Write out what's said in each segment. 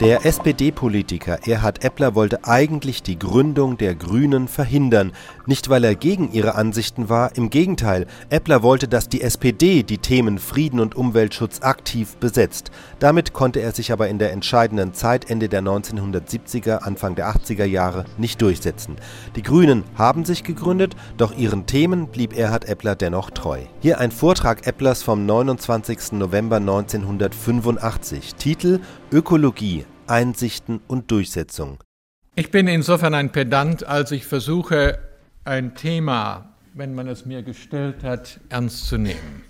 Der SPD-Politiker Erhard Eppler wollte eigentlich die Gründung der Grünen verhindern, nicht weil er gegen ihre Ansichten war, im Gegenteil, Eppler wollte, dass die SPD die Themen Frieden und Umweltschutz aktiv besetzt. Damit konnte er sich aber in der entscheidenden Zeit Ende der 1970er, Anfang der 80er Jahre nicht durchsetzen. Die Grünen haben sich gegründet, doch ihren Themen blieb Erhard Eppler dennoch treu. Hier ein Vortrag Epplers vom 29. November 1985, Titel Ökologie, Einsichten und Durchsetzung. Ich bin insofern ein Pedant, als ich versuche, ein Thema, wenn man es mir gestellt hat, ernst zu nehmen.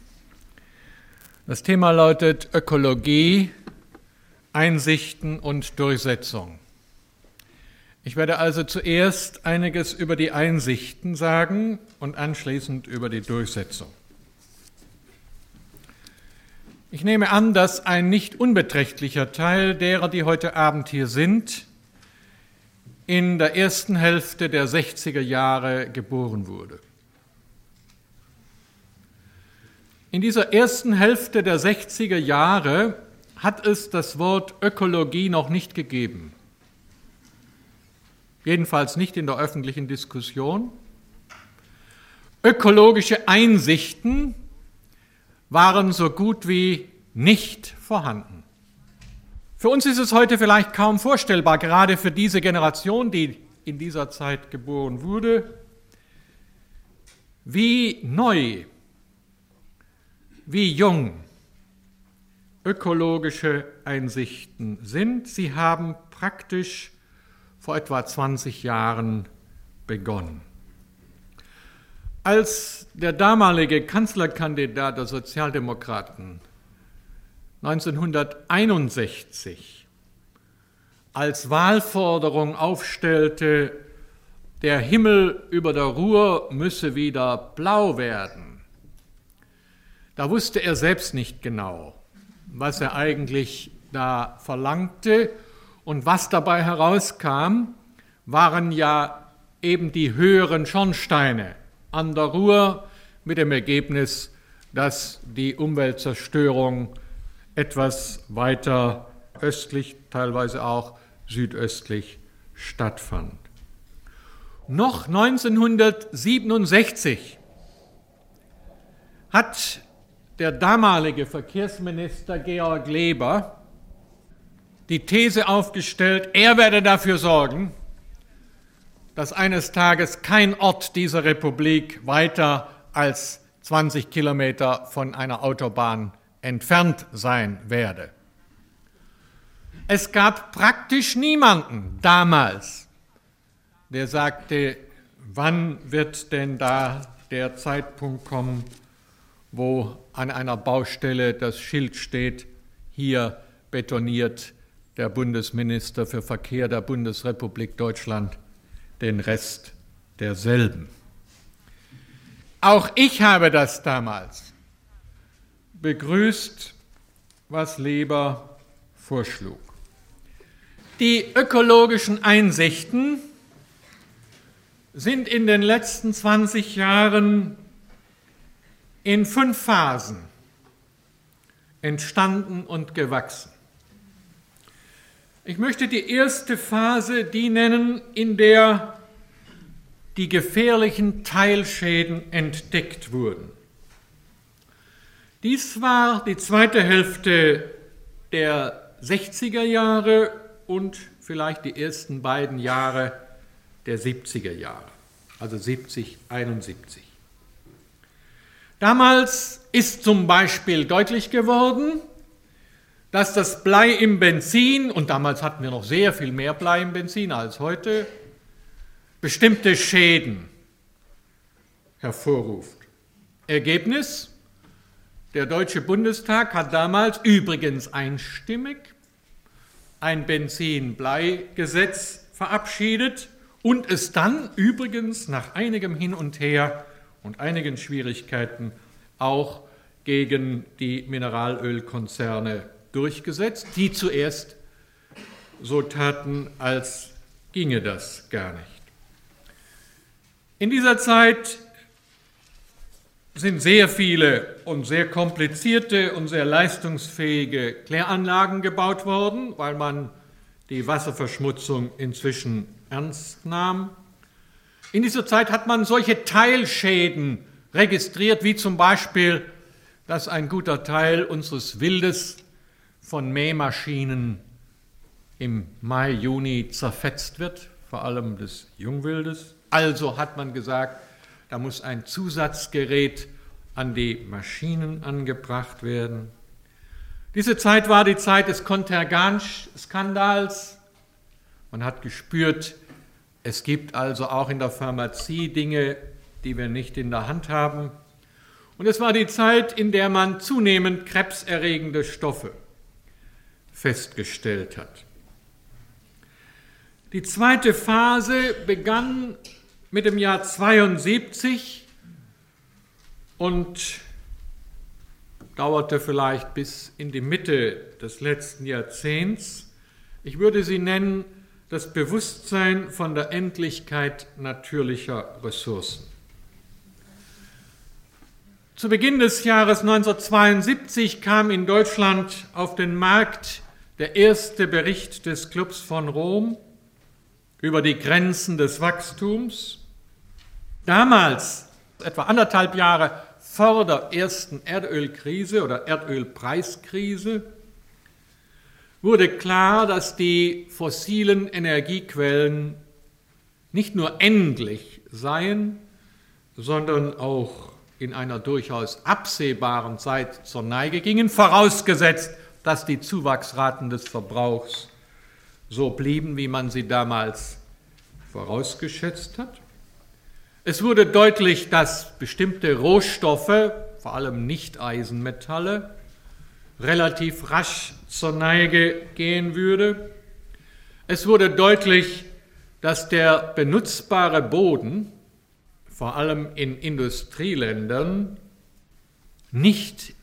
Das Thema lautet Ökologie, Einsichten und Durchsetzung. Ich werde also zuerst einiges über die Einsichten sagen und anschließend über die Durchsetzung. Ich nehme an, dass ein nicht unbeträchtlicher Teil derer, die heute Abend hier sind, in der ersten Hälfte der 60er Jahre geboren wurde. In dieser ersten Hälfte der 60er Jahre hat es das Wort Ökologie noch nicht gegeben. Jedenfalls nicht in der öffentlichen Diskussion. Ökologische Einsichten waren so gut wie nicht vorhanden. Für uns ist es heute vielleicht kaum vorstellbar, gerade für diese Generation, die in dieser Zeit geboren wurde, wie neu, wie jung ökologische Einsichten sind. Sie haben praktisch vor etwa 20 Jahren begonnen. Als der damalige Kanzlerkandidat der Sozialdemokraten 1961 als Wahlforderung aufstellte, der Himmel über der Ruhr müsse wieder blau werden, da wusste er selbst nicht genau, was er eigentlich da verlangte. Und was dabei herauskam, waren ja eben die höheren Schornsteine an der Ruhr mit dem Ergebnis, dass die Umweltzerstörung etwas weiter östlich, teilweise auch südöstlich stattfand. Noch 1967 hat der damalige Verkehrsminister Georg Leber die These aufgestellt, er werde dafür sorgen, dass eines Tages kein Ort dieser Republik weiter als 20 Kilometer von einer Autobahn entfernt sein werde. Es gab praktisch niemanden damals, der sagte, wann wird denn da der Zeitpunkt kommen, wo an einer Baustelle das Schild steht, hier betoniert der Bundesminister für Verkehr der Bundesrepublik Deutschland den Rest derselben. Auch ich habe das damals begrüßt, was Leber vorschlug. Die ökologischen Einsichten sind in den letzten 20 Jahren in fünf Phasen entstanden und gewachsen. Ich möchte die erste Phase die nennen, in der die gefährlichen Teilschäden entdeckt wurden. Dies war die zweite Hälfte der 60er Jahre und vielleicht die ersten beiden Jahre der 70er Jahre, also 70, 71. Damals ist zum Beispiel deutlich geworden, dass das Blei im Benzin, und damals hatten wir noch sehr viel mehr Blei im Benzin als heute, bestimmte Schäden hervorruft. Ergebnis, der Deutsche Bundestag hat damals übrigens einstimmig ein Benzin-Blei-Gesetz verabschiedet und es dann übrigens nach einigem Hin und Her und einigen Schwierigkeiten auch gegen die Mineralölkonzerne durchgesetzt, die zuerst so taten, als ginge das gar nicht. In dieser Zeit sind sehr viele und sehr komplizierte und sehr leistungsfähige Kläranlagen gebaut worden, weil man die Wasserverschmutzung inzwischen ernst nahm. In dieser Zeit hat man solche Teilschäden registriert, wie zum Beispiel, dass ein guter Teil unseres Wildes von Mähmaschinen im Mai, Juni zerfetzt wird, vor allem des Jungwildes. Also hat man gesagt, da muss ein Zusatzgerät an die Maschinen angebracht werden. Diese Zeit war die Zeit des Contergan-Skandals. Man hat gespürt, es gibt also auch in der Pharmazie Dinge, die wir nicht in der Hand haben. Und es war die Zeit, in der man zunehmend krebserregende Stoffe festgestellt hat. Die zweite Phase begann mit dem Jahr 72 und dauerte vielleicht bis in die Mitte des letzten Jahrzehnts. Ich würde sie nennen das Bewusstsein von der Endlichkeit natürlicher Ressourcen. Zu Beginn des Jahres 1972 kam in Deutschland auf den Markt der erste Bericht des Clubs von Rom über die Grenzen des Wachstums. Damals, etwa anderthalb Jahre vor der ersten Erdölkrise oder Erdölpreiskrise, wurde klar, dass die fossilen Energiequellen nicht nur endlich seien, sondern auch in einer durchaus absehbaren Zeit zur Neige gingen, vorausgesetzt, dass die Zuwachsraten des Verbrauchs so blieben, wie man sie damals vorausgeschätzt hat. Es wurde deutlich, dass bestimmte Rohstoffe, vor allem Nicht-Eisenmetalle, relativ rasch zur Neige gehen würde. Es wurde deutlich, dass der benutzbare Boden, vor allem in Industrieländern, nicht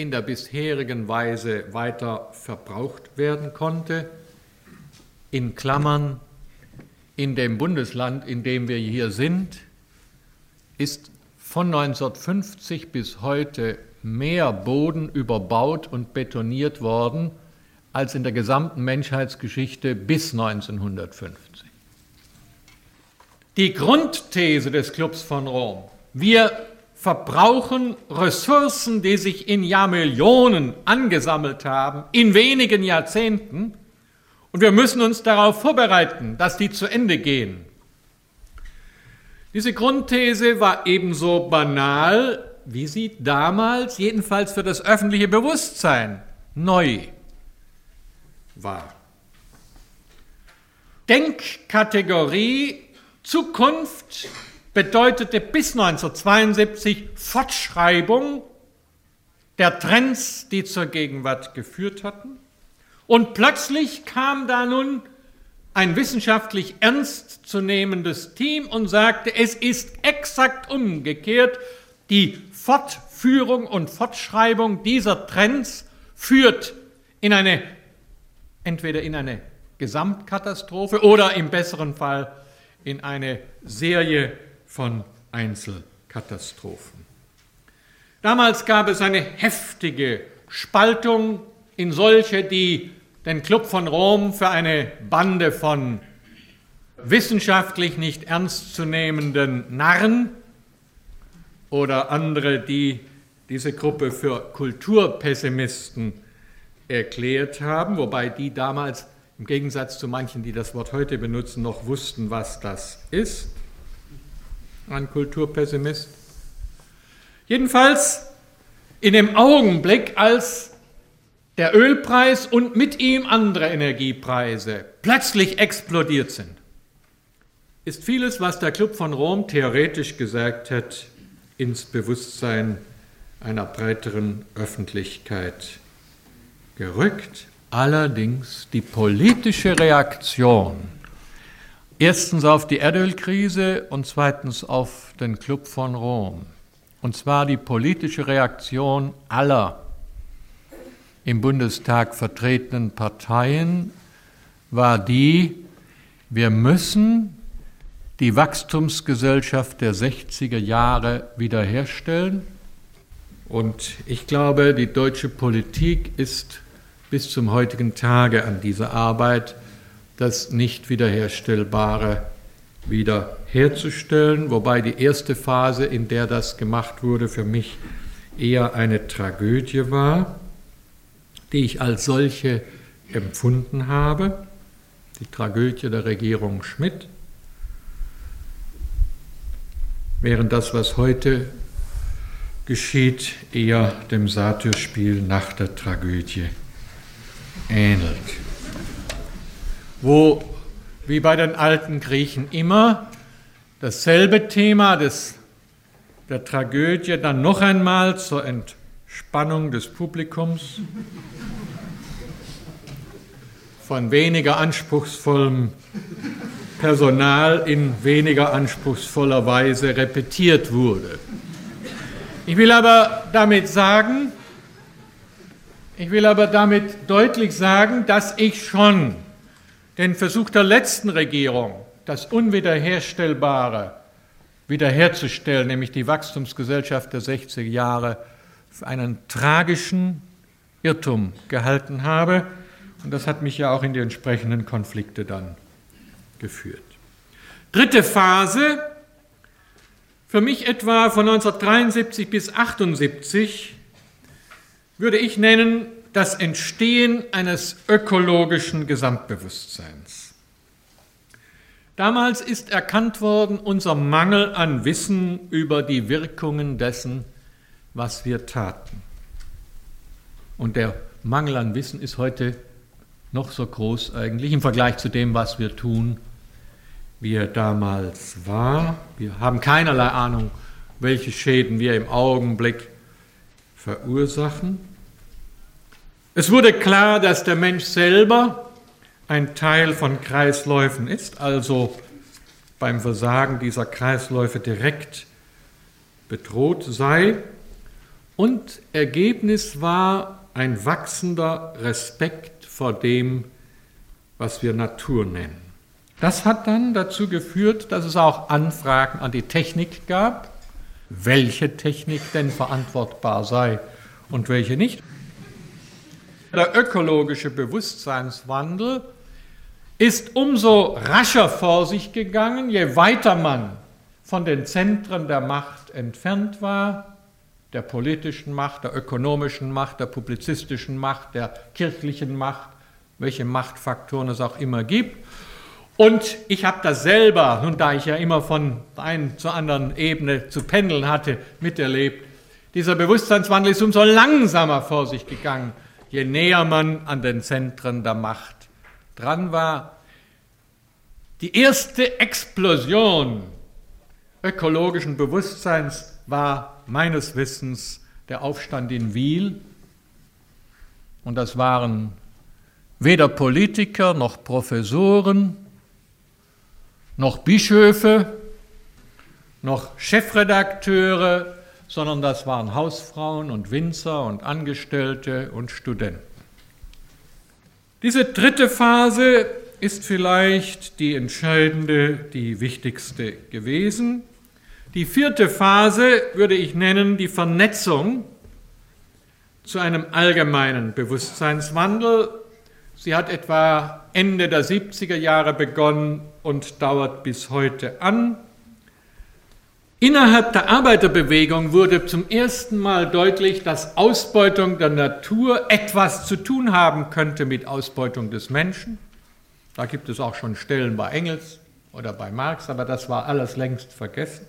in der bisherigen Weise weiter verbraucht werden konnte. In Klammern, in dem Bundesland, in dem wir hier sind, ist von 1950 bis heute mehr Boden überbaut und betoniert worden als in der gesamten Menschheitsgeschichte bis 1950. Die Grundthese des Clubs von Rom, wir verbrauchen Ressourcen, die sich in Jahrmillionen angesammelt haben, in wenigen Jahrzehnten, und wir müssen uns darauf vorbereiten, dass die zu Ende gehen. Diese Grundthese war ebenso banal, wie sie damals, jedenfalls für das öffentliche Bewusstsein, neu war. Denkkategorie Zukunft bedeutete bis 1972 Fortschreibung der Trends, die zur Gegenwart geführt hatten. Und plötzlich kam da nun ein wissenschaftlich ernstzunehmendes Team und sagte, es ist exakt umgekehrt. Die Fortführung und Fortschreibung dieser Trends führt in eine, entweder in eine Gesamtkatastrophe oder im besseren Fall in eine Serie von Einzelkatastrophen. Damals gab es eine heftige Spaltung in solche, die den Club von Rom für eine Bande von wissenschaftlich nicht ernstzunehmenden Narren oder andere, die diese Gruppe für Kulturpessimisten erklärt haben, wobei die damals im Gegensatz zu manchen, die das Wort heute benutzen, noch wussten, was das ist, ein Kulturpessimist. Jedenfalls in dem Augenblick, als der Ölpreis und mit ihm andere Energiepreise plötzlich explodiert sind, ist vieles, was der Club von Rom theoretisch gesagt hat, ins Bewusstsein einer breiteren Öffentlichkeit gerückt. Allerdings die politische Reaktion erstens auf die Erdölkrise und zweitens auf den Club von Rom. Und zwar die politische Reaktion aller im Bundestag vertretenen Parteien war die, wir müssen die Wachstumsgesellschaft der 60er Jahre wiederherstellen. Und ich glaube, die deutsche Politik ist bis zum heutigen Tage an dieser Arbeit das nicht wiederherstellbare wiederherzustellen, wobei die erste Phase, in der das gemacht wurde, für mich eher eine Tragödie war, die ich als solche empfunden habe, die Tragödie der Regierung Schmidt, während das, was heute geschieht, eher dem Satyrspiel nach der Tragödie ähnelt. Wo, wie bei den alten Griechen immer, dasselbe Thema des, der Tragödie dann noch einmal zur Entspannung des Publikums von weniger anspruchsvollem Personal in weniger anspruchsvoller Weise repetiert wurde. Ich will aber damit sagen, ich will aber damit deutlich sagen, dass ich schon den Versuch der letzten Regierung, das Unwiederherstellbare wiederherzustellen, nämlich die Wachstumsgesellschaft der 60er Jahre, für einen tragischen Irrtum gehalten habe. Und das hat mich ja auch in die entsprechenden Konflikte dann geführt. Dritte Phase, für mich etwa von 1973 bis 1978, würde ich nennen das Entstehen eines ökologischen Gesamtbewusstseins. Damals ist erkannt worden unser Mangel an Wissen über die Wirkungen dessen, was wir taten. Und der Mangel an Wissen ist heute noch so groß eigentlich im Vergleich zu dem, was wir tun, wie er damals war. Wir haben keinerlei Ahnung, welche Schäden wir im Augenblick verursachen. Es wurde klar, dass der Mensch selber ein Teil von Kreisläufen ist, also beim Versagen dieser Kreisläufe direkt bedroht sei. Und Ergebnis war ein wachsender Respekt vor dem, was wir Natur nennen. Das hat dann dazu geführt, dass es auch Anfragen an die Technik gab, welche Technik denn verantwortbar sei und welche nicht. Der ökologische Bewusstseinswandel ist umso rascher vor sich gegangen, je weiter man von den Zentren der Macht entfernt war, der politischen Macht, der ökonomischen Macht, der publizistischen Macht, der kirchlichen Macht, welche Machtfaktoren es auch immer gibt. Und ich habe das selber, nun da ich ja immer von einer zur anderen Ebene zu pendeln hatte, miterlebt. Dieser Bewusstseinswandel ist umso langsamer vor sich gegangen, je näher man an den Zentren der Macht dran war. Die erste Explosion ökologischen Bewusstseins war meines Wissens der Aufstand in Wiel. Und das waren weder Politiker noch Professoren, noch Bischöfe, noch Chefredakteure, sondern das waren Hausfrauen und Winzer und Angestellte und Studenten. Diese dritte Phase ist vielleicht die entscheidende, die wichtigste gewesen. Die vierte Phase würde ich nennen die Vernetzung zu einem allgemeinen Bewusstseinswandel. Sie hat etwa Ende der 70er Jahre begonnen und dauert bis heute an. Innerhalb der Arbeiterbewegung wurde zum ersten Mal deutlich, dass Ausbeutung der Natur etwas zu tun haben könnte mit Ausbeutung des Menschen. Da gibt es auch schon Stellen bei Engels oder bei Marx, aber das war alles längst vergessen.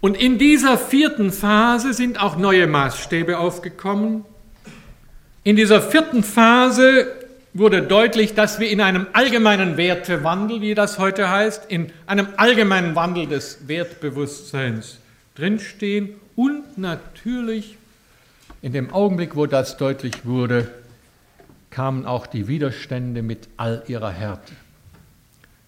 Und in dieser vierten Phase sind auch neue Maßstäbe aufgekommen. In dieser vierten Phase wurde deutlich, dass wir in einem allgemeinen Wertewandel, wie das heute heißt, in einem allgemeinen Wandel des Wertbewusstseins drinstehen und natürlich in dem Augenblick, wo das deutlich wurde, kamen auch die Widerstände mit all ihrer Härte.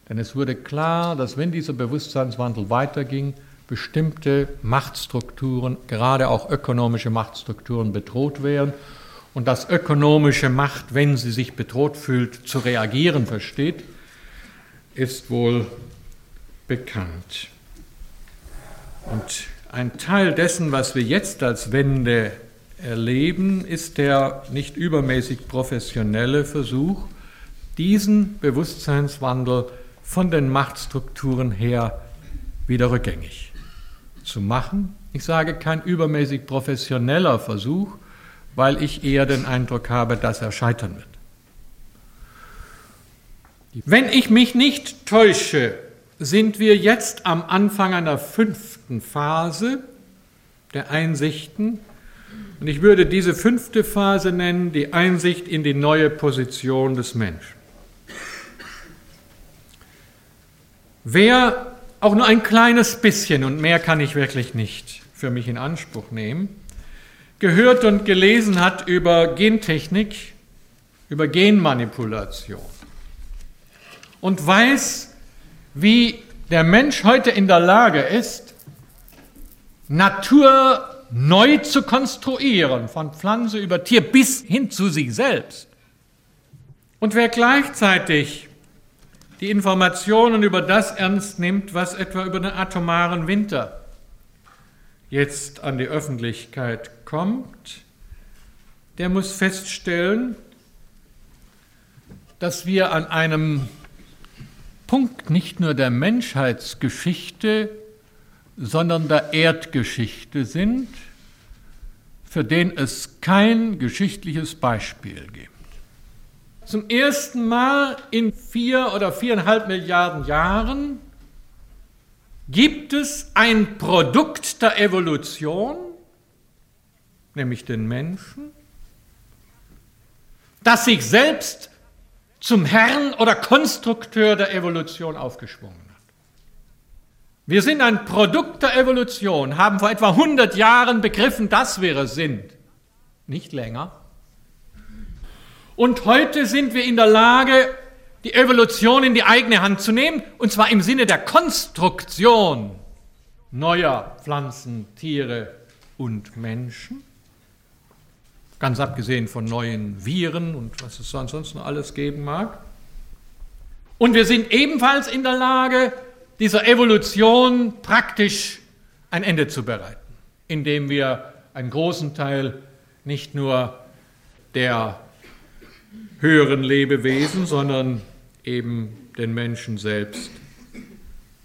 Denn es wurde klar, dass wenn dieser Bewusstseinswandel weiterging, bestimmte Machtstrukturen, gerade auch ökonomische Machtstrukturen bedroht wären und dass ökonomische Macht, wenn sie sich bedroht fühlt, zu reagieren versteht, ist wohl bekannt. Und ein Teil dessen, was wir jetzt als Wende erleben, ist der nicht übermäßig professionelle Versuch, diesen Bewusstseinswandel von den Machtstrukturen her wieder rückgängig zu machen. Ich sage kein übermäßig professioneller Versuch, weil ich eher den Eindruck habe, dass er scheitern wird. Wenn ich mich nicht täusche, sind wir jetzt am Anfang einer fünften Phase der Einsichten. Und ich würde diese fünfte Phase nennen, die Einsicht in die neue Position des Menschen. Wer auch nur ein kleines bisschen, und mehr kann ich wirklich nicht für mich in Anspruch nehmen, gehört und gelesen hat über Gentechnik, über Genmanipulation und weiß, wie der Mensch heute in der Lage ist, Natur neu zu konstruieren, von Pflanze über Tier bis hin zu sich selbst. Und wer gleichzeitig die Informationen über das ernst nimmt, was etwa über den atomaren Winter jetzt an die Öffentlichkeit kommt, der muss feststellen, dass wir an einem Punkt nicht nur der Menschheitsgeschichte, sondern der Erdgeschichte sind, für den es kein geschichtliches Beispiel gibt. Zum ersten Mal in vier oder viereinhalb Milliarden Jahren gibt es ein Produkt der Evolution, nämlich den Menschen, das sich selbst zum Herrn oder Konstrukteur der Evolution aufgeschwungen hat. Wir sind ein Produkt der Evolution, haben vor etwa 100 Jahren begriffen, dass wir es sind. Nicht länger. Und heute sind wir in der Lage, die Evolution in die eigene Hand zu nehmen, und zwar im Sinne der Konstruktion neuer Pflanzen, Tiere und Menschen. Ganz abgesehen von neuen Viren und was es ansonsten alles geben mag. Und wir sind ebenfalls in der Lage, dieser Evolution praktisch ein Ende zu bereiten, indem wir einen großen Teil nicht nur der höheren Lebewesen, sondern eben den Menschen selbst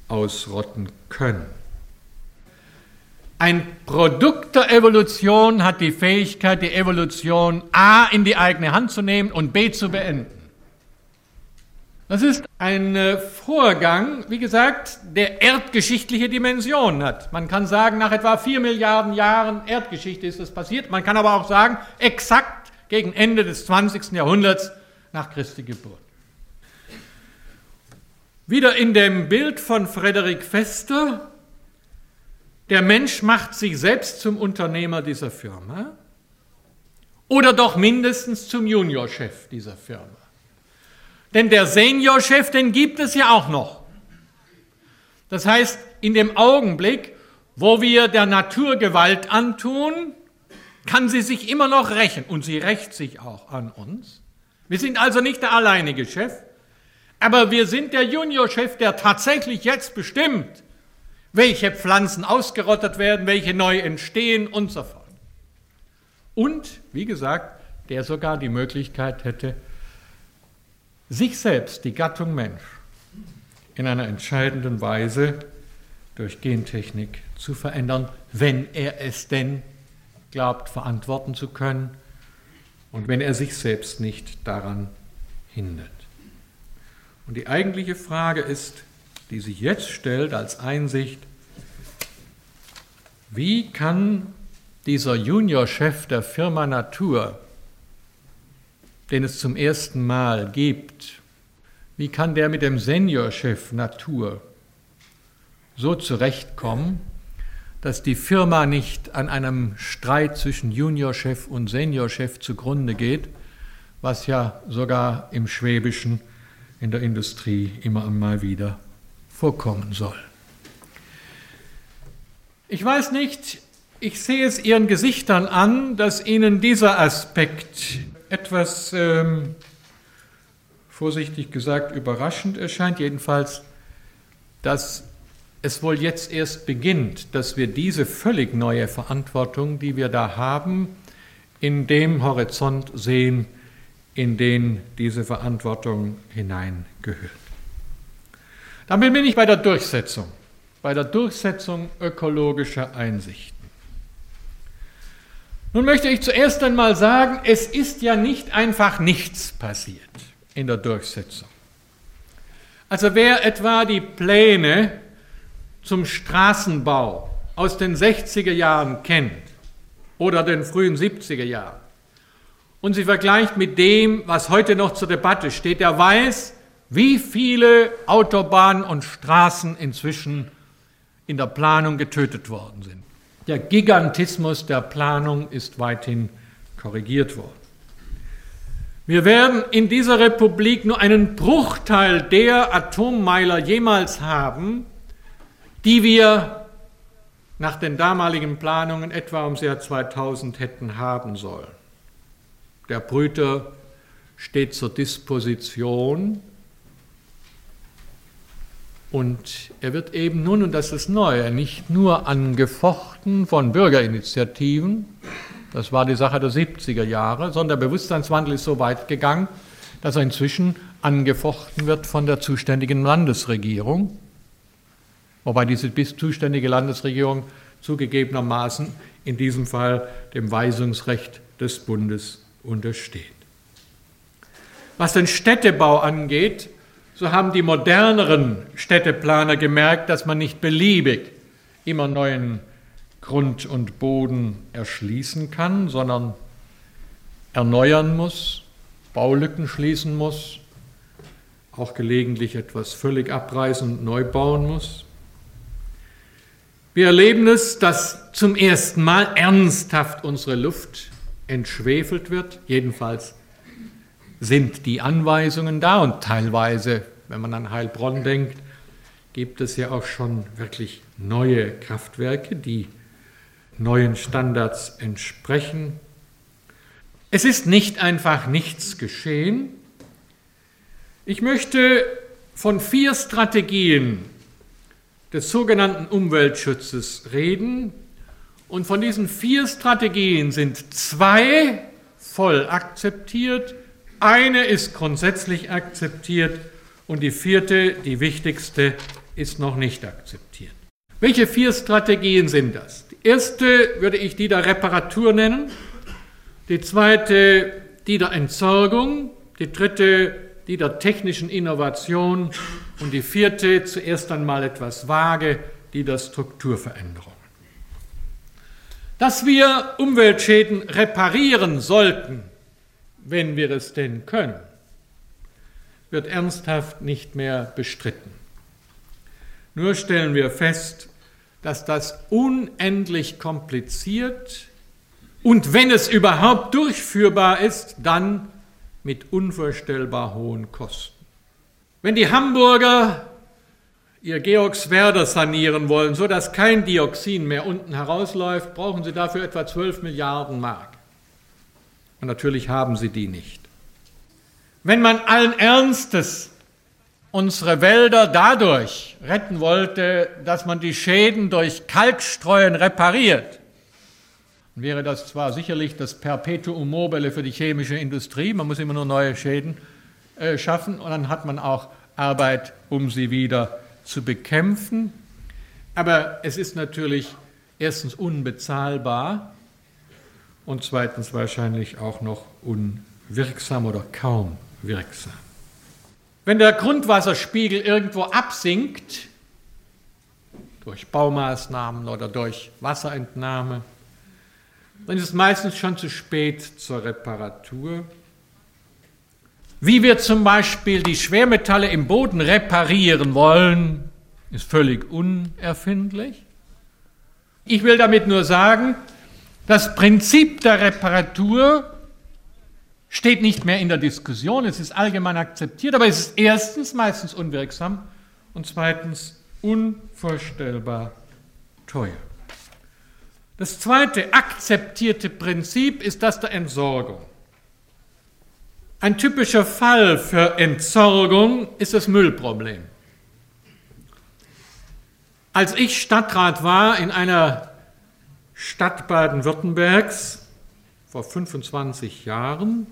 ausrotten können. Ein Produkt der Evolution hat die Fähigkeit, die Evolution A in die eigene Hand zu nehmen und B zu beenden. Das ist ein äh, Vorgang, wie gesagt, der erdgeschichtliche Dimensionen hat. Man kann sagen, nach etwa vier Milliarden Jahren Erdgeschichte ist das passiert. Man kann aber auch sagen, exakt gegen Ende des 20. Jahrhunderts nach Christi Geburt. Wieder in dem Bild von Frederik Fester, der Mensch macht sich selbst zum Unternehmer dieser Firma oder doch mindestens zum Juniorchef dieser Firma. Denn der Seniorchef, den gibt es ja auch noch. Das heißt, in dem Augenblick, wo wir der Natur Gewalt antun, kann sie sich immer noch rächen und sie rächt sich auch an uns. Wir sind also nicht der alleinige Chef, aber wir sind der Juniorchef, der tatsächlich jetzt bestimmt, welche Pflanzen ausgerottet werden, welche neu entstehen und so fort. Und, wie gesagt, der sogar die Möglichkeit hätte, sich selbst, die Gattung Mensch, in einer entscheidenden Weise durch Gentechnik zu verändern, wenn er es denn glaubt verantworten zu können und wenn er sich selbst nicht daran hindert. Und die eigentliche Frage ist, die sich jetzt stellt als Einsicht, wie kann dieser Juniorchef der Firma Natur, den es zum ersten Mal gibt, wie kann der mit dem Seniorchef Natur so zurechtkommen, dass die Firma nicht an einem Streit zwischen Juniorchef und Seniorchef zugrunde geht, was ja sogar im Schwäbischen in der Industrie immer einmal wieder vorkommen soll. Ich weiß nicht, ich sehe es Ihren Gesichtern an, dass Ihnen dieser Aspekt etwas, ähm, vorsichtig gesagt, überraschend erscheint, jedenfalls, dass es wohl jetzt erst beginnt, dass wir diese völlig neue Verantwortung, die wir da haben, in dem Horizont sehen, in den diese Verantwortung hineingehört. Damit bin ich bei der Durchsetzung, bei der Durchsetzung ökologischer Einsichten. Nun möchte ich zuerst einmal sagen, es ist ja nicht einfach nichts passiert in der Durchsetzung. Also wer etwa die Pläne zum Straßenbau aus den 60er Jahren kennt oder den frühen 70er Jahren und sie vergleicht mit dem, was heute noch zur Debatte steht, der weiß, wie viele Autobahnen und Straßen inzwischen in der Planung getötet worden sind. Der Gigantismus der Planung ist weithin korrigiert worden. Wir werden in dieser Republik nur einen Bruchteil der Atommeiler jemals haben, die wir nach den damaligen Planungen etwa ums Jahr 2000 hätten haben sollen. Der Brüter steht zur Disposition und er wird eben nun, und das ist Neue, nicht nur angefochten von Bürgerinitiativen, das war die Sache der 70er Jahre, sondern der Bewusstseinswandel ist so weit gegangen, dass er inzwischen angefochten wird von der zuständigen Landesregierung, wobei diese bis zuständige Landesregierung zugegebenermaßen in diesem Fall dem Weisungsrecht des Bundes untersteht. Was den Städtebau angeht, so haben die moderneren Städteplaner gemerkt, dass man nicht beliebig immer neuen Grund und Boden erschließen kann, sondern erneuern muss, Baulücken schließen muss, auch gelegentlich etwas völlig abreißen und neu bauen muss. Wir erleben es, dass zum ersten Mal ernsthaft unsere Luft entschwefelt wird, jedenfalls sind die Anweisungen da und teilweise, wenn man an Heilbronn denkt, gibt es ja auch schon wirklich neue Kraftwerke, die neuen Standards entsprechen. Es ist nicht einfach nichts geschehen. Ich möchte von vier Strategien des sogenannten Umweltschutzes reden. Und von diesen vier Strategien sind zwei voll akzeptiert eine ist grundsätzlich akzeptiert und die vierte, die wichtigste, ist noch nicht akzeptiert. Welche vier Strategien sind das? Die erste würde ich die der Reparatur nennen, die zweite die der Entsorgung, die dritte die der technischen Innovation und die vierte zuerst einmal etwas vage, die der Strukturveränderung. Dass wir Umweltschäden reparieren sollten, wenn wir es denn können, wird ernsthaft nicht mehr bestritten. Nur stellen wir fest, dass das unendlich kompliziert und wenn es überhaupt durchführbar ist, dann mit unvorstellbar hohen Kosten. Wenn die Hamburger ihr Georgswerder sanieren wollen, so dass kein Dioxin mehr unten herausläuft, brauchen sie dafür etwa 12 Milliarden Mark. Und natürlich haben sie die nicht. Wenn man allen Ernstes unsere Wälder dadurch retten wollte, dass man die Schäden durch Kalkstreuen repariert, wäre das zwar sicherlich das Perpetuum mobile für die chemische Industrie, man muss immer nur neue Schäden äh, schaffen und dann hat man auch Arbeit, um sie wieder zu bekämpfen. Aber es ist natürlich erstens unbezahlbar und zweitens wahrscheinlich auch noch unwirksam oder kaum wirksam. Wenn der Grundwasserspiegel irgendwo absinkt, durch Baumaßnahmen oder durch Wasserentnahme, dann ist es meistens schon zu spät zur Reparatur. Wie wir zum Beispiel die Schwermetalle im Boden reparieren wollen, ist völlig unerfindlich. Ich will damit nur sagen, das Prinzip der Reparatur steht nicht mehr in der Diskussion, es ist allgemein akzeptiert, aber es ist erstens meistens unwirksam und zweitens unvorstellbar teuer. Das zweite akzeptierte Prinzip ist das der Entsorgung. Ein typischer Fall für Entsorgung ist das Müllproblem. Als ich Stadtrat war in einer Stadt Baden-Württembergs vor 25 Jahren,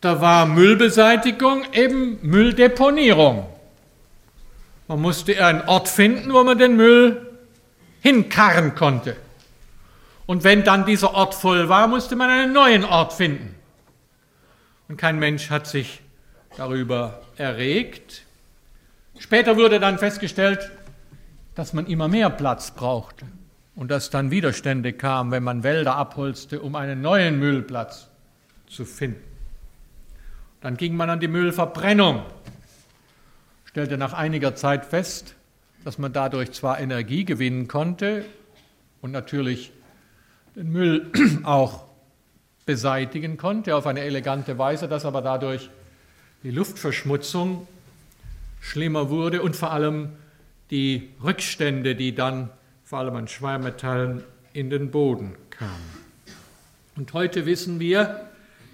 da war Müllbeseitigung eben Mülldeponierung. Man musste einen Ort finden, wo man den Müll hinkarren konnte. Und wenn dann dieser Ort voll war, musste man einen neuen Ort finden. Und kein Mensch hat sich darüber erregt. Später wurde dann festgestellt, dass man immer mehr Platz brauchte und dass dann Widerstände kamen, wenn man Wälder abholzte, um einen neuen Müllplatz zu finden. Dann ging man an die Müllverbrennung, stellte nach einiger Zeit fest, dass man dadurch zwar Energie gewinnen konnte und natürlich den Müll auch beseitigen konnte auf eine elegante Weise, dass aber dadurch die Luftverschmutzung schlimmer wurde und vor allem die Rückstände, die dann vor allem an Schwermetallen in den Boden kamen. Und heute wissen wir,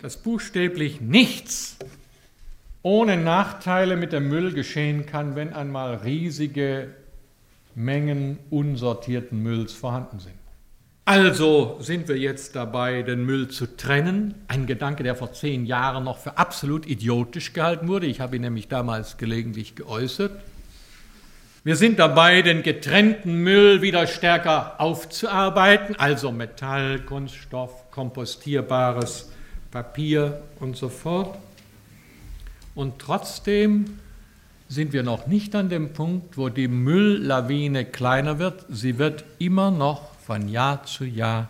dass buchstäblich nichts ohne Nachteile mit dem Müll geschehen kann, wenn einmal riesige Mengen unsortierten Mülls vorhanden sind. Also sind wir jetzt dabei, den Müll zu trennen. Ein Gedanke, der vor zehn Jahren noch für absolut idiotisch gehalten wurde. Ich habe ihn nämlich damals gelegentlich geäußert. Wir sind dabei, den getrennten Müll wieder stärker aufzuarbeiten, also Metall, Kunststoff, kompostierbares Papier und so fort. Und trotzdem sind wir noch nicht an dem Punkt, wo die Mülllawine kleiner wird. Sie wird immer noch von Jahr zu Jahr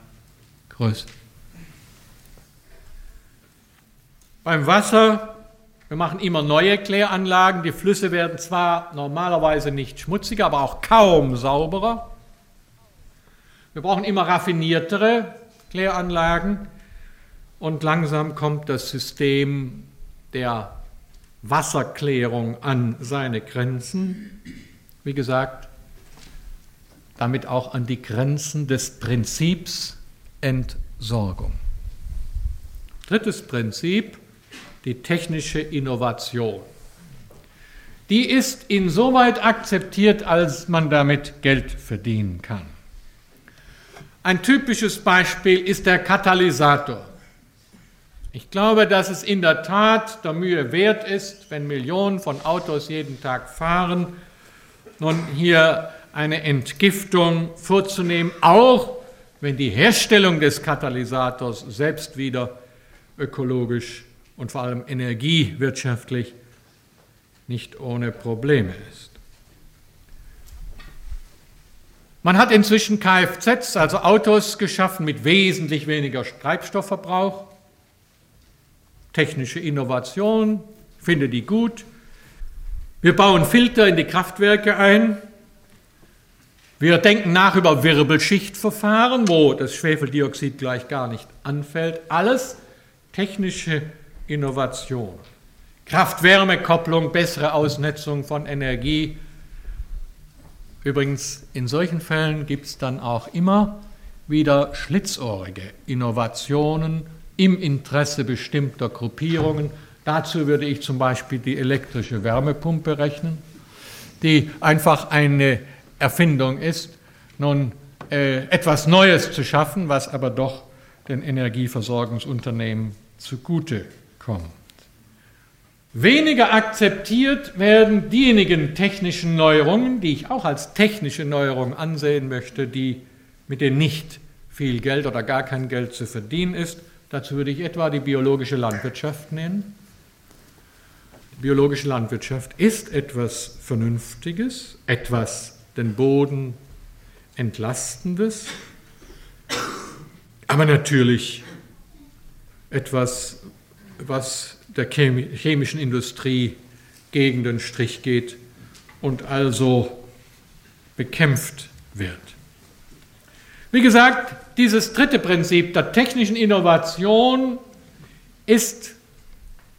größer. Beim Wasser, wir machen immer neue Kläranlagen. Die Flüsse werden zwar normalerweise nicht schmutziger, aber auch kaum sauberer. Wir brauchen immer raffiniertere Kläranlagen und langsam kommt das System der Wasserklärung an seine Grenzen. Wie gesagt, damit auch an die Grenzen des Prinzips Entsorgung. Drittes Prinzip, die technische Innovation. Die ist insoweit akzeptiert, als man damit Geld verdienen kann. Ein typisches Beispiel ist der Katalysator. Ich glaube, dass es in der Tat der Mühe wert ist, wenn Millionen von Autos jeden Tag fahren, nun hier eine Entgiftung vorzunehmen, auch wenn die Herstellung des Katalysators selbst wieder ökologisch und vor allem energiewirtschaftlich nicht ohne Probleme ist. Man hat inzwischen Kfz, also Autos geschaffen mit wesentlich weniger Treibstoffverbrauch. Technische Innovation, finde die gut. Wir bauen Filter in die Kraftwerke ein, wir denken nach über Wirbelschichtverfahren, wo das Schwefeldioxid gleich gar nicht anfällt. Alles technische Innovation. Kraft-Wärme-Kopplung, bessere Ausnetzung von Energie. Übrigens, in solchen Fällen gibt es dann auch immer wieder schlitzohrige Innovationen im Interesse bestimmter Gruppierungen. Dazu würde ich zum Beispiel die elektrische Wärmepumpe rechnen, die einfach eine Erfindung ist, nun äh, etwas Neues zu schaffen, was aber doch den Energieversorgungsunternehmen zugute kommt. Weniger akzeptiert werden diejenigen technischen Neuerungen, die ich auch als technische Neuerung ansehen möchte, die mit denen nicht viel Geld oder gar kein Geld zu verdienen ist. Dazu würde ich etwa die biologische Landwirtschaft nennen. Die biologische Landwirtschaft ist etwas Vernünftiges, etwas den Boden entlastendes, aber natürlich etwas, was der chemischen Industrie gegen den Strich geht und also bekämpft wird. Wie gesagt, dieses dritte Prinzip der technischen Innovation ist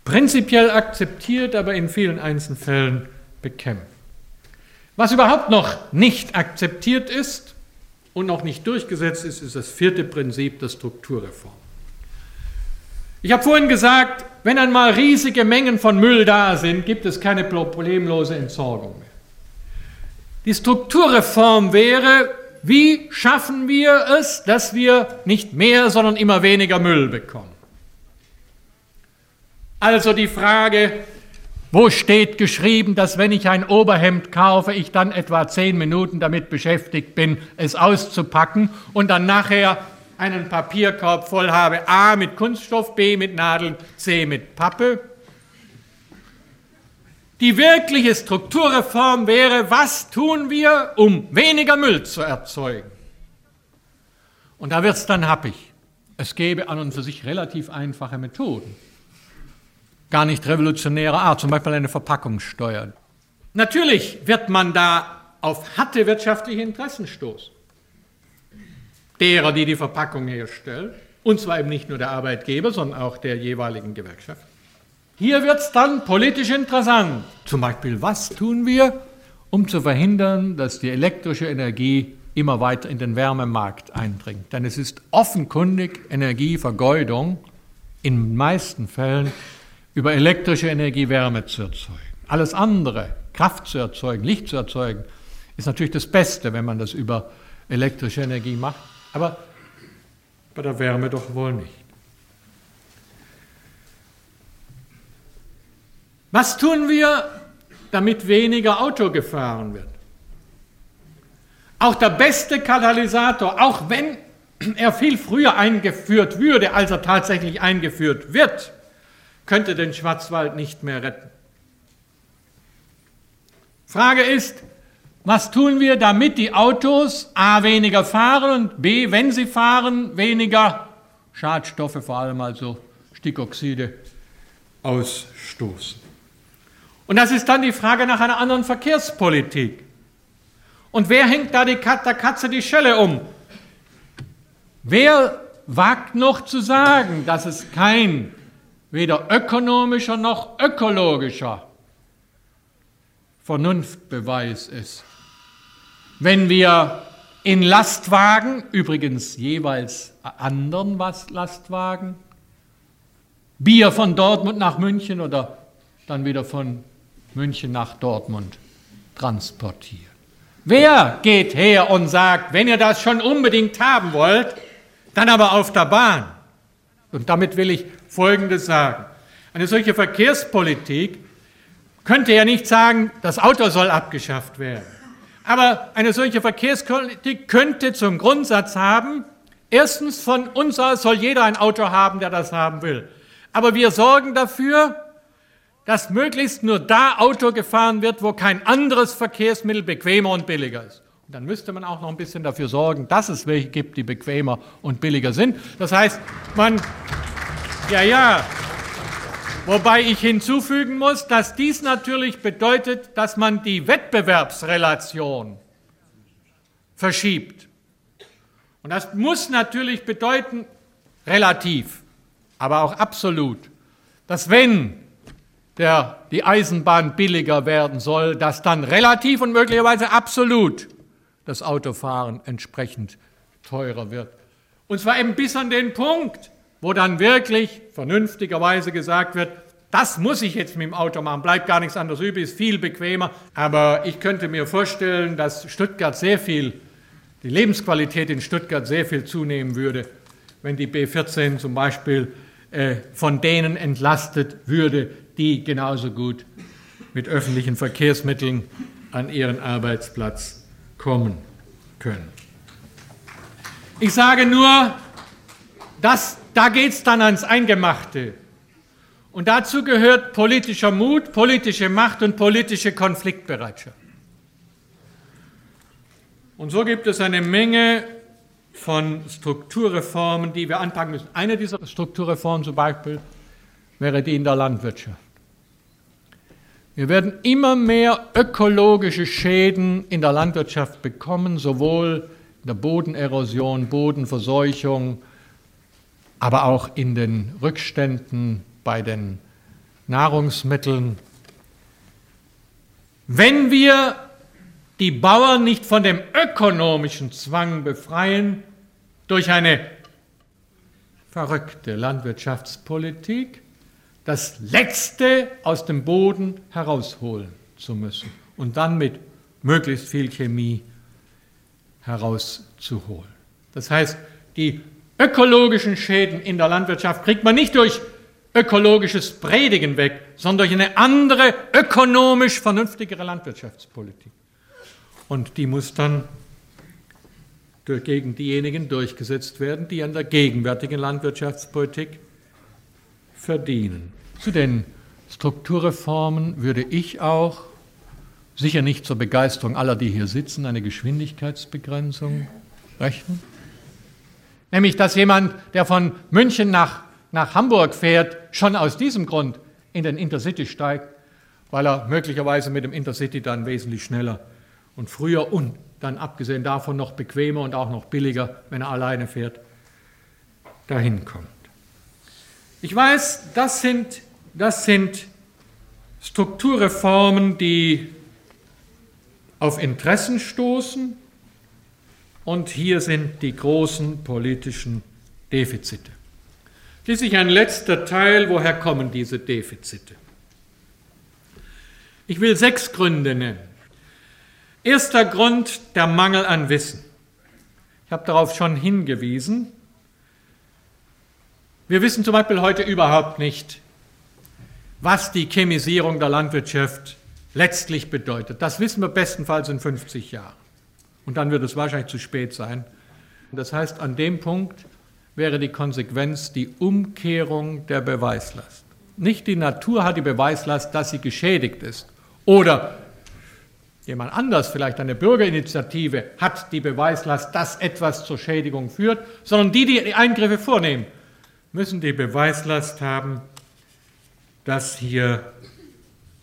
prinzipiell akzeptiert, aber in vielen Einzelfällen bekämpft. Was überhaupt noch nicht akzeptiert ist und noch nicht durchgesetzt ist, ist das vierte Prinzip der Strukturreform. Ich habe vorhin gesagt, wenn einmal riesige Mengen von Müll da sind, gibt es keine problemlose Entsorgung mehr. Die Strukturreform wäre, wie schaffen wir es, dass wir nicht mehr, sondern immer weniger Müll bekommen? Also die Frage, wo steht geschrieben, dass wenn ich ein Oberhemd kaufe, ich dann etwa zehn Minuten damit beschäftigt bin, es auszupacken und dann nachher einen Papierkorb voll habe, A mit Kunststoff, B mit Nadeln, C mit Pappe? Die wirkliche Strukturreform wäre, was tun wir, um weniger Müll zu erzeugen? Und da wird es dann happig. Es gäbe an und für sich relativ einfache Methoden. Gar nicht revolutionärer Art, zum Beispiel eine Verpackungssteuer. Natürlich wird man da auf harte wirtschaftliche Interessen stoßen. Derer, die die Verpackung herstellen. Und zwar eben nicht nur der Arbeitgeber, sondern auch der jeweiligen Gewerkschaft. Hier wird es dann politisch interessant. Zum Beispiel, was tun wir, um zu verhindern, dass die elektrische Energie immer weiter in den Wärmemarkt eindringt? Denn es ist offenkundig Energievergeudung in den meisten Fällen über elektrische Energie Wärme zu erzeugen. Alles andere, Kraft zu erzeugen, Licht zu erzeugen, ist natürlich das Beste, wenn man das über elektrische Energie macht. Aber bei der Wärme doch wohl nicht. Was tun wir, damit weniger Auto gefahren wird? Auch der beste Katalysator, auch wenn er viel früher eingeführt würde, als er tatsächlich eingeführt wird, könnte den Schwarzwald nicht mehr retten. Frage ist, was tun wir, damit die Autos a weniger fahren und b, wenn sie fahren, weniger Schadstoffe, vor allem also Stickoxide, ausstoßen? Und das ist dann die Frage nach einer anderen Verkehrspolitik. Und wer hängt da die Kat der Katze die Schelle um? Wer wagt noch zu sagen, dass es kein weder ökonomischer noch ökologischer Vernunftbeweis ist? Wenn wir in Lastwagen, übrigens jeweils anderen Lastwagen, Bier von Dortmund nach München oder dann wieder von München nach Dortmund transportieren. Wer geht her und sagt, wenn ihr das schon unbedingt haben wollt, dann aber auf der Bahn? Und damit will ich Folgendes sagen. Eine solche Verkehrspolitik könnte ja nicht sagen, das Auto soll abgeschafft werden. Aber eine solche Verkehrspolitik könnte zum Grundsatz haben, erstens von uns aus soll jeder ein Auto haben, der das haben will. Aber wir sorgen dafür, dass möglichst nur da Auto gefahren wird, wo kein anderes Verkehrsmittel bequemer und billiger ist. Und dann müsste man auch noch ein bisschen dafür sorgen, dass es welche gibt, die bequemer und billiger sind. Das heißt, man, ja, ja, wobei ich hinzufügen muss, dass dies natürlich bedeutet, dass man die Wettbewerbsrelation verschiebt. Und das muss natürlich bedeuten, relativ, aber auch absolut, dass wenn der die Eisenbahn billiger werden soll, dass dann relativ und möglicherweise absolut das Autofahren entsprechend teurer wird. Und zwar eben bis an den Punkt, wo dann wirklich vernünftigerweise gesagt wird, das muss ich jetzt mit dem Auto machen, bleibt gar nichts anderes übrig, ist viel bequemer. Aber ich könnte mir vorstellen, dass Stuttgart sehr viel, die Lebensqualität in Stuttgart sehr viel zunehmen würde, wenn die B14 zum Beispiel äh, von denen entlastet würde, die genauso gut mit öffentlichen Verkehrsmitteln an ihren Arbeitsplatz kommen können. Ich sage nur, dass, da geht es dann ans Eingemachte. Und dazu gehört politischer Mut, politische Macht und politische Konfliktbereitschaft. Und so gibt es eine Menge von Strukturreformen, die wir anpacken müssen. Eine dieser Strukturreformen zum Beispiel wäre die in der Landwirtschaft. Wir werden immer mehr ökologische Schäden in der Landwirtschaft bekommen, sowohl in der Bodenerosion, Bodenverseuchung, aber auch in den Rückständen bei den Nahrungsmitteln. Wenn wir die Bauern nicht von dem ökonomischen Zwang befreien durch eine verrückte Landwirtschaftspolitik, das Letzte aus dem Boden herausholen zu müssen und dann mit möglichst viel Chemie herauszuholen. Das heißt, die ökologischen Schäden in der Landwirtschaft kriegt man nicht durch ökologisches Predigen weg, sondern durch eine andere, ökonomisch vernünftigere Landwirtschaftspolitik. Und die muss dann gegen diejenigen durchgesetzt werden, die an der gegenwärtigen Landwirtschaftspolitik verdienen. Zu den Strukturreformen würde ich auch, sicher nicht zur Begeisterung aller, die hier sitzen, eine Geschwindigkeitsbegrenzung rechnen. Nämlich, dass jemand, der von München nach, nach Hamburg fährt, schon aus diesem Grund in den Intercity steigt, weil er möglicherweise mit dem Intercity dann wesentlich schneller und früher und dann abgesehen davon noch bequemer und auch noch billiger, wenn er alleine fährt, dahin kommt. Ich weiß, das sind, das sind Strukturreformen, die auf Interessen stoßen und hier sind die großen politischen Defizite. Schließlich ein letzter Teil, woher kommen diese Defizite? Ich will sechs Gründe nennen. Erster Grund, der Mangel an Wissen. Ich habe darauf schon hingewiesen. Wir wissen zum Beispiel heute überhaupt nicht, was die Chemisierung der Landwirtschaft letztlich bedeutet. Das wissen wir bestenfalls in 50 Jahren. Und dann wird es wahrscheinlich zu spät sein. Das heißt, an dem Punkt wäre die Konsequenz die Umkehrung der Beweislast. Nicht die Natur hat die Beweislast, dass sie geschädigt ist oder Jemand anders, vielleicht eine Bürgerinitiative, hat die Beweislast, dass etwas zur Schädigung führt, sondern die, die Eingriffe vornehmen, müssen die Beweislast haben, dass hier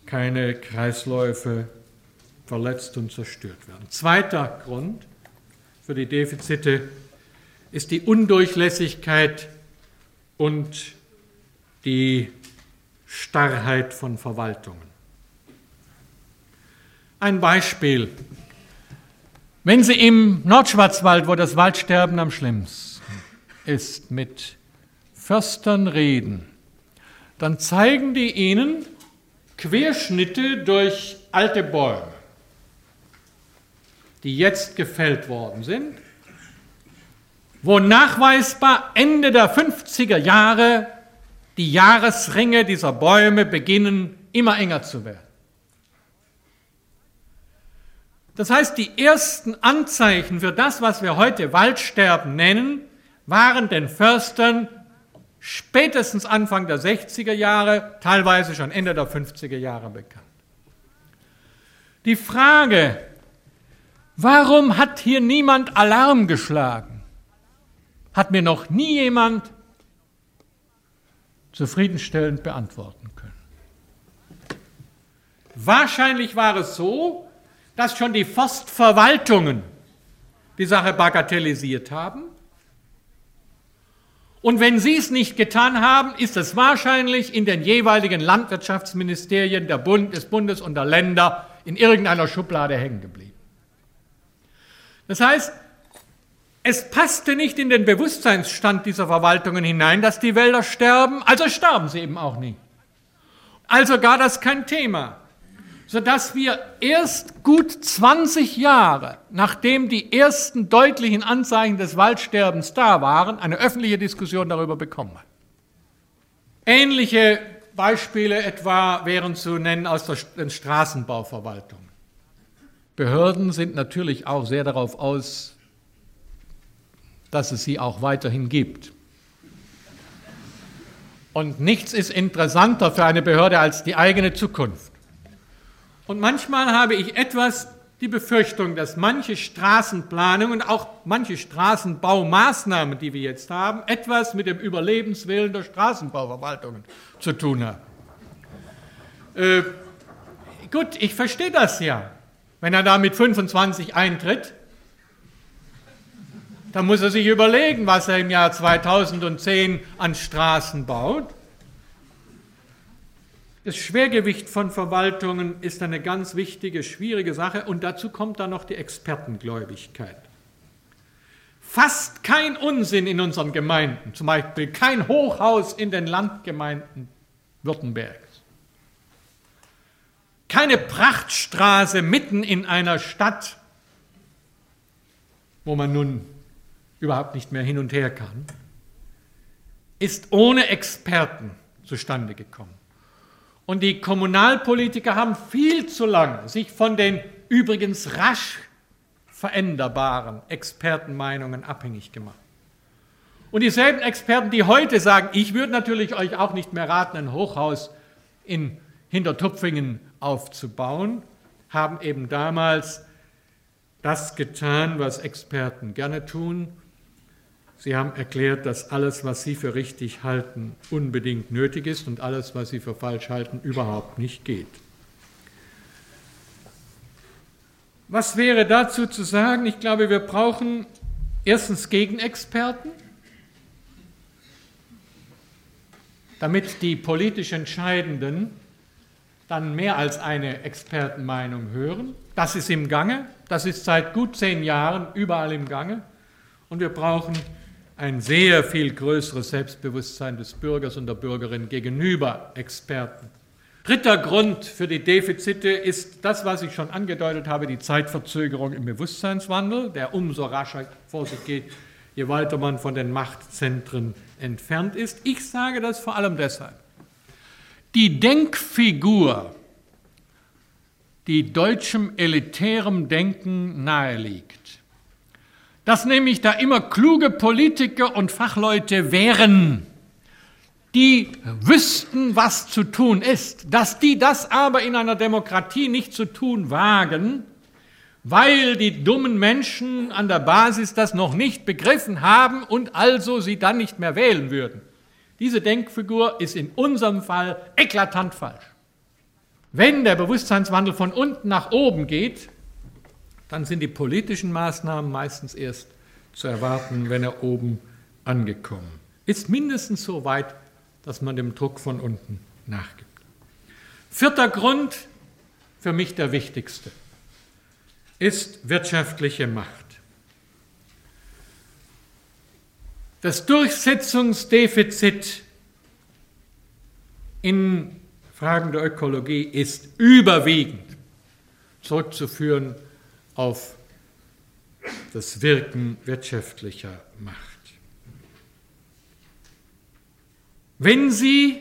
keine Kreisläufe verletzt und zerstört werden. Zweiter Grund für die Defizite ist die Undurchlässigkeit und die Starrheit von Verwaltungen. Ein Beispiel. Wenn Sie im Nordschwarzwald, wo das Waldsterben am schlimmsten ist, mit Förstern reden, dann zeigen die Ihnen Querschnitte durch alte Bäume, die jetzt gefällt worden sind, wo nachweisbar Ende der 50er Jahre die Jahresringe dieser Bäume beginnen immer enger zu werden. Das heißt, die ersten Anzeichen für das, was wir heute Waldsterben nennen, waren den Förstern spätestens Anfang der 60er Jahre, teilweise schon Ende der 50er Jahre bekannt. Die Frage, warum hat hier niemand Alarm geschlagen, hat mir noch nie jemand zufriedenstellend beantworten können. Wahrscheinlich war es so, dass schon die Forstverwaltungen die Sache bagatellisiert haben. Und wenn sie es nicht getan haben, ist es wahrscheinlich in den jeweiligen Landwirtschaftsministerien der Bund, des Bundes und der Länder in irgendeiner Schublade hängen geblieben. Das heißt, es passte nicht in den Bewusstseinsstand dieser Verwaltungen hinein, dass die Wälder sterben, also starben sie eben auch nie. Also gar das kein Thema sodass wir erst gut 20 Jahre, nachdem die ersten deutlichen Anzeichen des Waldsterbens da waren, eine öffentliche Diskussion darüber bekommen haben. Ähnliche Beispiele etwa wären zu nennen aus den Straßenbauverwaltungen. Behörden sind natürlich auch sehr darauf aus, dass es sie auch weiterhin gibt. Und nichts ist interessanter für eine Behörde als die eigene Zukunft. Und manchmal habe ich etwas die Befürchtung, dass manche Straßenplanung und auch manche Straßenbaumaßnahmen, die wir jetzt haben, etwas mit dem Überlebenswillen der Straßenbauverwaltungen zu tun haben. Äh, gut, ich verstehe das ja. Wenn er da mit 25 eintritt, dann muss er sich überlegen, was er im Jahr 2010 an Straßen baut. Das Schwergewicht von Verwaltungen ist eine ganz wichtige, schwierige Sache und dazu kommt dann noch die Expertengläubigkeit. Fast kein Unsinn in unseren Gemeinden, zum Beispiel kein Hochhaus in den Landgemeinden Württembergs, keine Prachtstraße mitten in einer Stadt, wo man nun überhaupt nicht mehr hin und her kann, ist ohne Experten zustande gekommen. Und die Kommunalpolitiker haben viel zu lange sich von den übrigens rasch veränderbaren Expertenmeinungen abhängig gemacht. Und dieselben Experten, die heute sagen, ich würde natürlich euch auch nicht mehr raten, ein Hochhaus in Hintertupfingen aufzubauen, haben eben damals das getan, was Experten gerne tun. Sie haben erklärt, dass alles, was sie für richtig halten, unbedingt nötig ist und alles, was sie für falsch halten, überhaupt nicht geht. Was wäre dazu zu sagen? Ich glaube, wir brauchen erstens Gegenexperten, damit die politisch Entscheidenden dann mehr als eine Expertenmeinung hören. Das ist im Gange, das ist seit gut zehn Jahren überall im Gange. Und wir brauchen ein sehr viel größeres Selbstbewusstsein des Bürgers und der Bürgerin gegenüber Experten. Dritter Grund für die Defizite ist das, was ich schon angedeutet habe, die Zeitverzögerung im Bewusstseinswandel, der umso rascher vor sich geht, je weiter man von den Machtzentren entfernt ist. Ich sage das vor allem deshalb. Die Denkfigur, die deutschem elitärem Denken naheliegt, dass nämlich da immer kluge Politiker und Fachleute wären, die wüssten, was zu tun ist, dass die das aber in einer Demokratie nicht zu tun wagen, weil die dummen Menschen an der Basis das noch nicht begriffen haben und also sie dann nicht mehr wählen würden. Diese Denkfigur ist in unserem Fall eklatant falsch. Wenn der Bewusstseinswandel von unten nach oben geht, dann sind die politischen Maßnahmen meistens erst zu erwarten, wenn er oben angekommen ist. Mindestens so weit, dass man dem Druck von unten nachgibt. Vierter Grund, für mich der wichtigste ist wirtschaftliche Macht. Das Durchsetzungsdefizit in Fragen der Ökologie ist überwiegend zurückzuführen auf das Wirken wirtschaftlicher Macht. Wenn Sie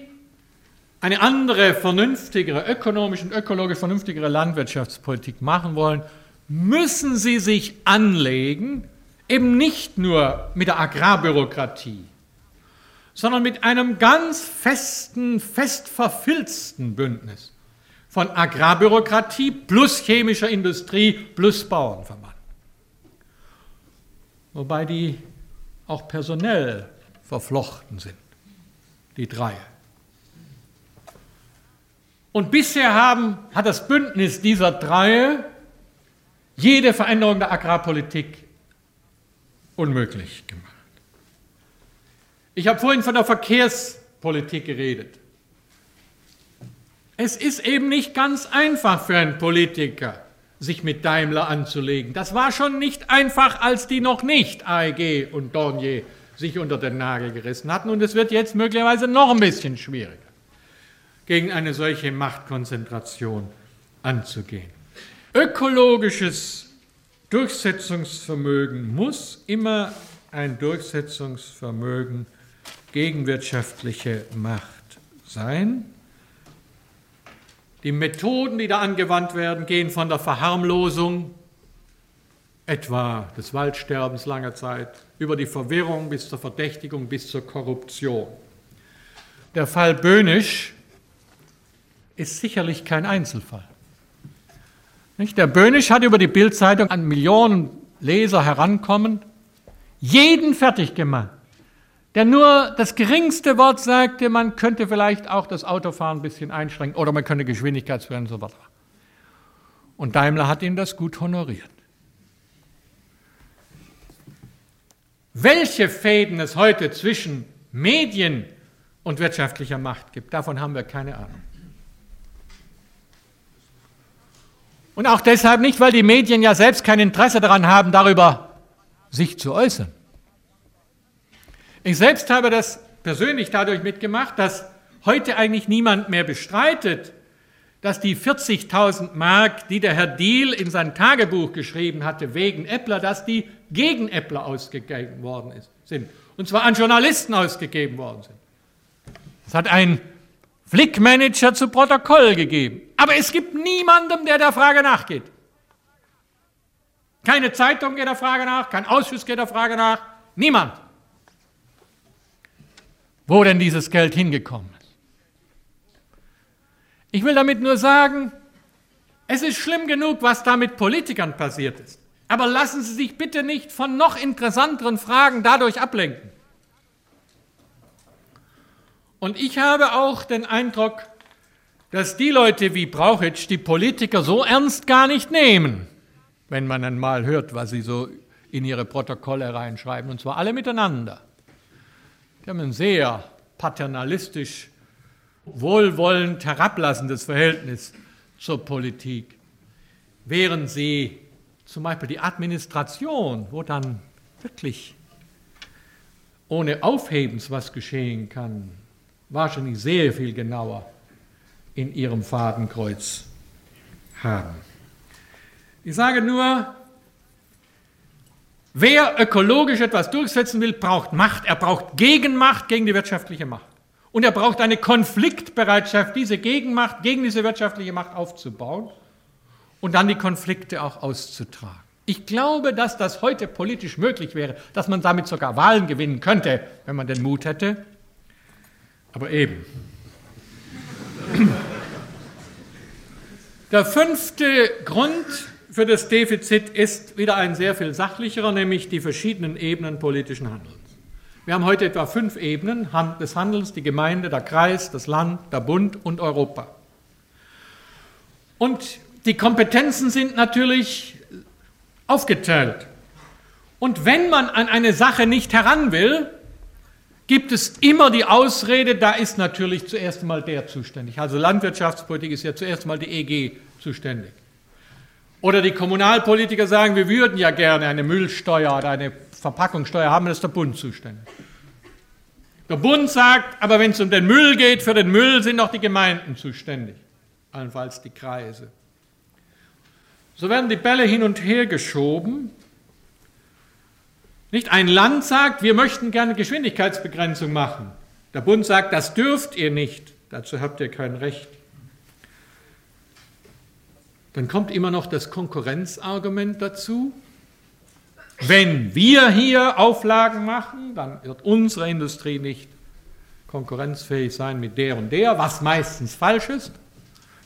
eine andere, vernünftigere, ökonomisch und ökologisch vernünftigere Landwirtschaftspolitik machen wollen, müssen sie sich anlegen, eben nicht nur mit der Agrarbürokratie, sondern mit einem ganz festen, fest verfilzten Bündnis von Agrarbürokratie plus chemischer Industrie plus Bauernverband. Wobei die auch personell verflochten sind, die drei. Und bisher haben, hat das Bündnis dieser drei jede Veränderung der Agrarpolitik unmöglich gemacht. Ich habe vorhin von der Verkehrspolitik geredet. Es ist eben nicht ganz einfach für einen Politiker, sich mit Daimler anzulegen. Das war schon nicht einfach, als die noch nicht AEG und Dornier sich unter den Nagel gerissen hatten. Und es wird jetzt möglicherweise noch ein bisschen schwieriger, gegen eine solche Machtkonzentration anzugehen. Ökologisches Durchsetzungsvermögen muss immer ein Durchsetzungsvermögen gegen wirtschaftliche Macht sein. Die Methoden, die da angewandt werden, gehen von der Verharmlosung, etwa des Waldsterbens langer Zeit, über die Verwirrung bis zur Verdächtigung bis zur Korruption. Der Fall Böhnisch ist sicherlich kein Einzelfall. Der Böhnisch hat über die Bildzeitung an Millionen Leser herankommen, jeden fertig gemacht, der nur das geringste Wort sagte, man könnte vielleicht auch das Autofahren ein bisschen einschränken oder man könnte Geschwindigkeitswerte und so weiter. Und Daimler hat ihn das gut honoriert. Welche Fäden es heute zwischen Medien und wirtschaftlicher Macht gibt, davon haben wir keine Ahnung. Und auch deshalb nicht, weil die Medien ja selbst kein Interesse daran haben, darüber sich zu äußern. Ich selbst habe das persönlich dadurch mitgemacht, dass heute eigentlich niemand mehr bestreitet, dass die 40.000 Mark, die der Herr Diehl in sein Tagebuch geschrieben hatte wegen Eppler, dass die gegen Eppler ausgegeben worden ist, sind. Und zwar an Journalisten ausgegeben worden sind. Es hat ein Flickmanager zu Protokoll gegeben. Aber es gibt niemanden, der der Frage nachgeht. Keine Zeitung geht der Frage nach, kein Ausschuss geht der Frage nach, niemand. Wo denn dieses Geld hingekommen ist. Ich will damit nur sagen, es ist schlimm genug, was da mit Politikern passiert ist. Aber lassen Sie sich bitte nicht von noch interessanteren Fragen dadurch ablenken. Und ich habe auch den Eindruck, dass die Leute wie Brauchitsch die Politiker so ernst gar nicht nehmen, wenn man dann mal hört, was sie so in ihre Protokolle reinschreiben, und zwar alle miteinander. Die haben ein sehr paternalistisch, wohlwollend herablassendes Verhältnis zur Politik, während sie zum Beispiel die Administration, wo dann wirklich ohne Aufhebens was geschehen kann, wahrscheinlich sehr viel genauer in ihrem Fadenkreuz haben. Ich sage nur, wer ökologisch etwas durchsetzen will, braucht Macht. Er braucht Gegenmacht gegen die wirtschaftliche Macht. Und er braucht eine Konfliktbereitschaft, diese Gegenmacht gegen diese wirtschaftliche Macht aufzubauen und dann die Konflikte auch auszutragen. Ich glaube, dass das heute politisch möglich wäre, dass man damit sogar Wahlen gewinnen könnte, wenn man den Mut hätte. Aber eben. Der fünfte Grund für das Defizit ist wieder ein sehr viel sachlicherer, nämlich die verschiedenen Ebenen politischen Handelns. Wir haben heute etwa fünf Ebenen des Handelns, die Gemeinde, der Kreis, das Land, der Bund und Europa. Und die Kompetenzen sind natürlich aufgeteilt. Und wenn man an eine Sache nicht heran will, gibt es immer die Ausrede, da ist natürlich zuerst einmal der zuständig. Also Landwirtschaftspolitik ist ja zuerst einmal die EG zuständig. Oder die Kommunalpolitiker sagen, wir würden ja gerne eine Müllsteuer oder eine Verpackungssteuer haben, das ist der Bund zuständig. Der Bund sagt, aber wenn es um den Müll geht, für den Müll sind auch die Gemeinden zuständig, allenfalls die Kreise. So werden die Bälle hin und her geschoben nicht ein Land sagt, wir möchten gerne Geschwindigkeitsbegrenzung machen. Der Bund sagt, das dürft ihr nicht, dazu habt ihr kein Recht. Dann kommt immer noch das Konkurrenzargument dazu. Wenn wir hier Auflagen machen, dann wird unsere Industrie nicht konkurrenzfähig sein mit der und der, was meistens falsch ist.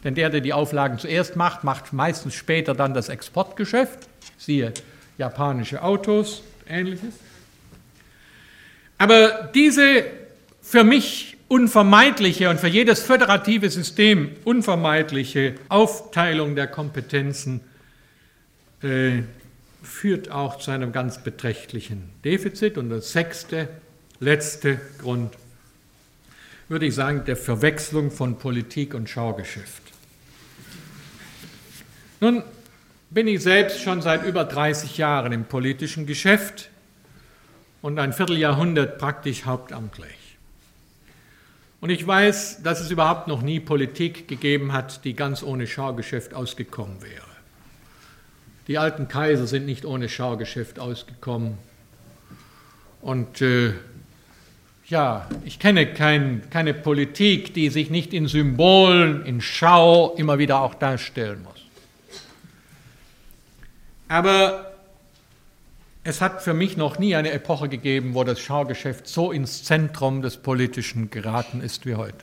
Denn der, der die Auflagen zuerst macht, macht meistens später dann das Exportgeschäft. Siehe japanische Autos, ähnliches. Aber diese für mich unvermeidliche und für jedes föderative System unvermeidliche Aufteilung der Kompetenzen äh, führt auch zu einem ganz beträchtlichen Defizit. Und das sechste, letzte Grund, würde ich sagen, der Verwechslung von Politik und Schaugeschäft. Nun, bin ich selbst schon seit über 30 Jahren im politischen Geschäft und ein Vierteljahrhundert praktisch hauptamtlich. Und ich weiß, dass es überhaupt noch nie Politik gegeben hat, die ganz ohne Schaugeschäft ausgekommen wäre. Die alten Kaiser sind nicht ohne Schaugeschäft ausgekommen. Und äh, ja, ich kenne kein, keine Politik, die sich nicht in Symbolen, in Schau immer wieder auch darstellen muss. Aber es hat für mich noch nie eine Epoche gegeben, wo das Schaugeschäft so ins Zentrum des Politischen geraten ist wie heute.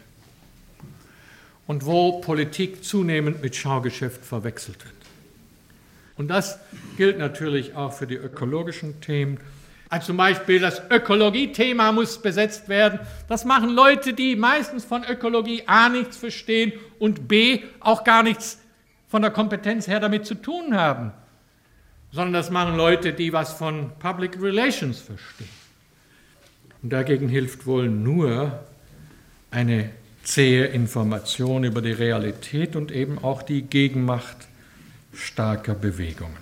Und wo Politik zunehmend mit Schaugeschäft verwechselt wird. Und das gilt natürlich auch für die ökologischen Themen. Also zum Beispiel das Ökologie-Thema muss besetzt werden. Das machen Leute, die meistens von Ökologie A nichts verstehen und B auch gar nichts von der Kompetenz her damit zu tun haben sondern das machen Leute, die was von Public Relations verstehen. Und dagegen hilft wohl nur eine zähe Information über die Realität und eben auch die Gegenmacht starker Bewegungen.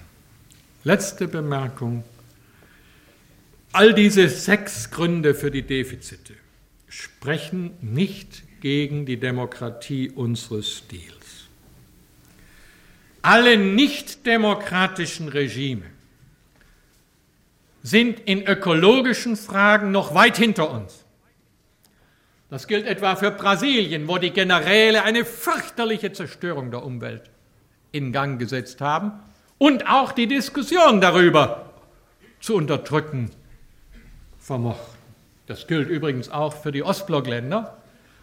Letzte Bemerkung. All diese sechs Gründe für die Defizite sprechen nicht gegen die Demokratie unseres Stils. Alle nichtdemokratischen Regime sind in ökologischen Fragen noch weit hinter uns. Das gilt etwa für Brasilien, wo die Generäle eine fürchterliche Zerstörung der Umwelt in Gang gesetzt haben und auch die Diskussion darüber zu unterdrücken vermochten. Das gilt übrigens auch für die Ostblockländer,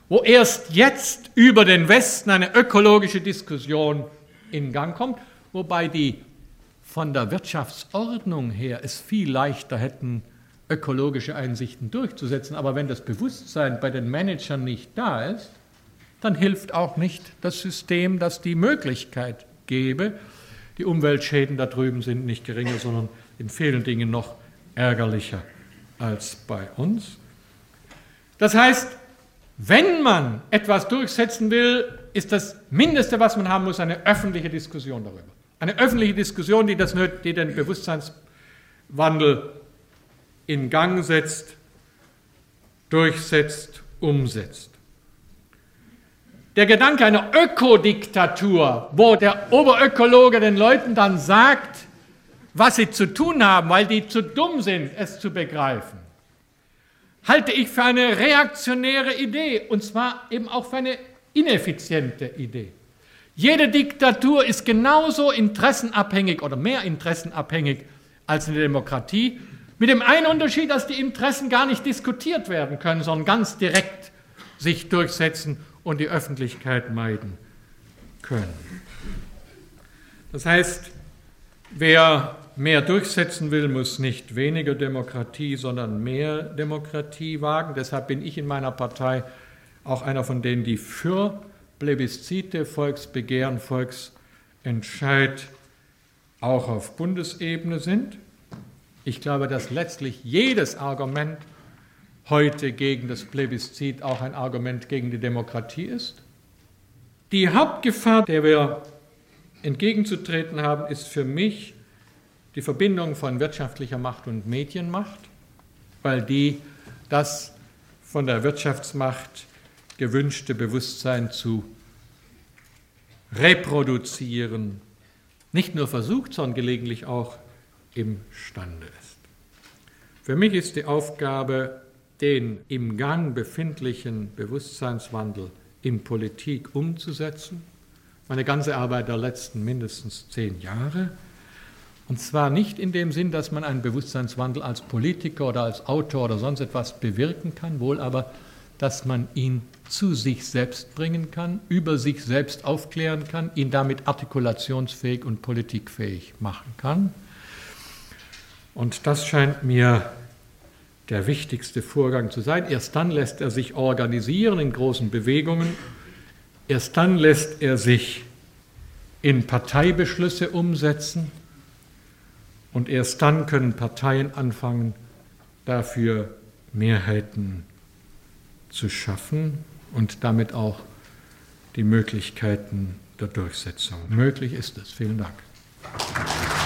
wo erst jetzt über den Westen eine ökologische Diskussion in Gang kommt, wobei die von der Wirtschaftsordnung her es viel leichter hätten, ökologische Einsichten durchzusetzen. Aber wenn das Bewusstsein bei den Managern nicht da ist, dann hilft auch nicht das System, das die Möglichkeit gebe. Die Umweltschäden da drüben sind nicht geringer, sondern in vielen Dingen noch ärgerlicher als bei uns. Das heißt, wenn man etwas durchsetzen will, ist das Mindeste, was man haben muss, eine öffentliche Diskussion darüber. Eine öffentliche Diskussion, die, das, die den Bewusstseinswandel in Gang setzt, durchsetzt, umsetzt. Der Gedanke einer Ökodiktatur, wo der Oberökologe den Leuten dann sagt, was sie zu tun haben, weil die zu dumm sind, es zu begreifen, halte ich für eine reaktionäre Idee und zwar eben auch für eine ineffiziente Idee. Jede Diktatur ist genauso interessenabhängig oder mehr interessenabhängig als eine Demokratie, mit dem einen Unterschied, dass die Interessen gar nicht diskutiert werden können, sondern ganz direkt sich durchsetzen und die Öffentlichkeit meiden können. Das heißt, wer mehr durchsetzen will, muss nicht weniger Demokratie, sondern mehr Demokratie wagen. Deshalb bin ich in meiner Partei auch einer von denen, die für Plebiszite, Volksbegehren, Volksentscheid auch auf Bundesebene sind. Ich glaube, dass letztlich jedes Argument heute gegen das Plebiszit auch ein Argument gegen die Demokratie ist. Die Hauptgefahr, der wir entgegenzutreten haben, ist für mich die Verbindung von wirtschaftlicher Macht und Medienmacht, weil die das von der Wirtschaftsmacht gewünschte Bewusstsein zu reproduzieren, nicht nur versucht, sondern gelegentlich auch imstande ist. Für mich ist die Aufgabe, den im Gang befindlichen Bewusstseinswandel in Politik umzusetzen. Meine ganze Arbeit der letzten mindestens zehn Jahre. Und zwar nicht in dem Sinn, dass man einen Bewusstseinswandel als Politiker oder als Autor oder sonst etwas bewirken kann, wohl aber, dass man ihn zu sich selbst bringen kann, über sich selbst aufklären kann, ihn damit artikulationsfähig und politikfähig machen kann. Und das scheint mir der wichtigste Vorgang zu sein. Erst dann lässt er sich organisieren in großen Bewegungen. Erst dann lässt er sich in Parteibeschlüsse umsetzen. Und erst dann können Parteien anfangen, dafür Mehrheiten zu schaffen und damit auch die Möglichkeiten der Durchsetzung. Möglich ist es. Vielen Dank.